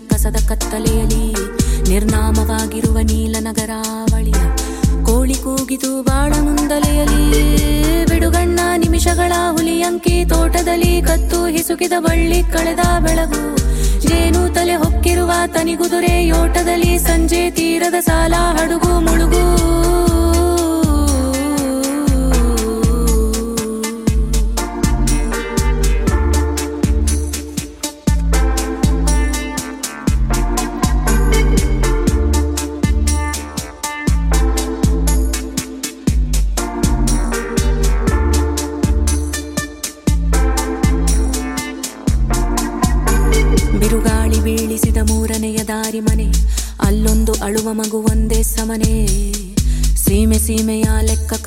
ಕಲೆಯಲಿ ನಿರ್ನಾಮವಾಗಿರುವ ನೀಲನಗರಾವಳಿಯ ಕೋಳಿ ಕೂಗಿತು ಬಾಳ ಮುಂದಲೆಯಲಿ. ಬಿಡುಗಣ್ಣ ನಿಮಿಷಗಳ ಹುಲಿಯಂಕಿ ತೋಟದಲ್ಲಿ ಕತ್ತು ಹಿಸುಕಿದ ಬಳ್ಳಿ ಕಳೆದ ಬೆಳಗು. ಜೇನು ತಲೆ ಹೊಕ್ಕಿರುವ ತನಿಗುದುರೆ ಯೋಟದಲ್ಲಿ ಸಂಜೆ ತೀರದ ಸಾಲ ಹಡುಗು ಮುಳುಗು.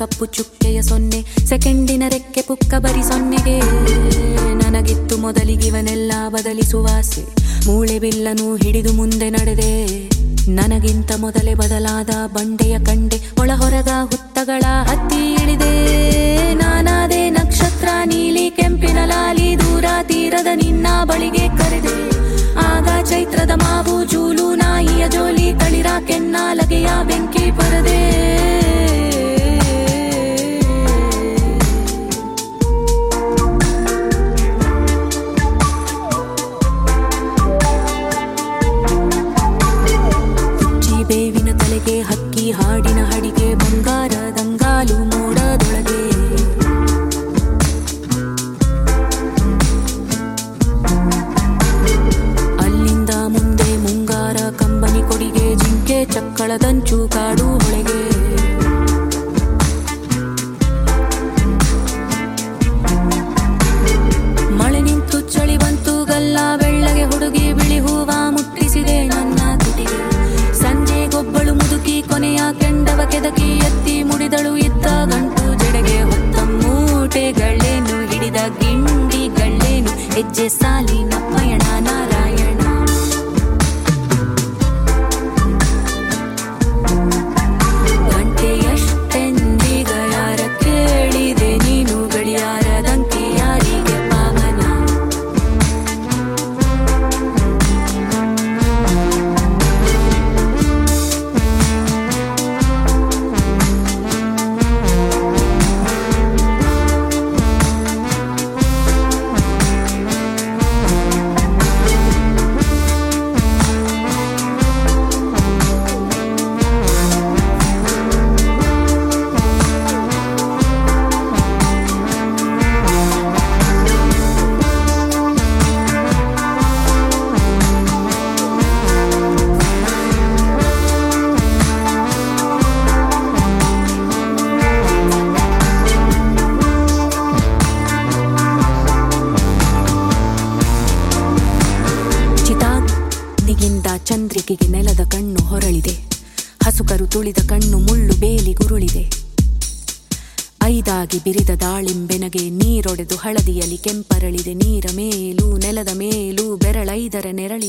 ಕಪ್ಪು ಚುಕ್ಕೆಯ ಸೊನ್ನೆ, ಸೆಕೆಂಡಿನ ರೆಕ್ಕೆ ಪುಕ್ಕ ಬರಿ ಸೊನ್ನೆಗೆ. ನನಗಿತ್ತು ಮೊದಲಿಗಿವನೆಲ್ಲ ಬದಲಿಸುವ ಆಸೆ, ಮೂಳೆ ಬಿಲ್ಲನು ಹಿಡಿದು ಮುಂದೆ ನಡೆದೆ. ನನಗಿಂತ ಮೊದಲೇ ಬದಲಾದ ಬಂಡೆಯ ಕಂಡೆ ಒಳ ಹೊರಗ ಹುತ್ತಗಳ ಹತ್ತಿ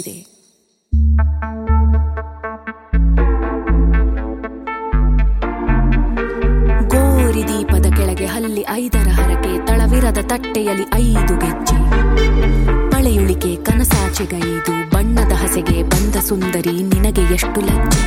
ನೆರಳಿದೆ ಗೋರಿ ದೀಪದ ಕೆಳಗೆ ಹಲ್ಲಿ ಐದರ ಹರಕೆ ತಳವಿರದ ತಟ್ಟೆಯಲ್ಲಿ ಐದು ಗೆಜ್ಜೆ. ಪಳೆಯುಳಿಕೆ ಕನಸಾಚೆಗೈದು ಬಣ್ಣದ ಹಸೆಗೆ ಬಂದ ಸುಂದರಿ ನಿನಗೆ ಎಷ್ಟು ಲಜ್ಜೆ.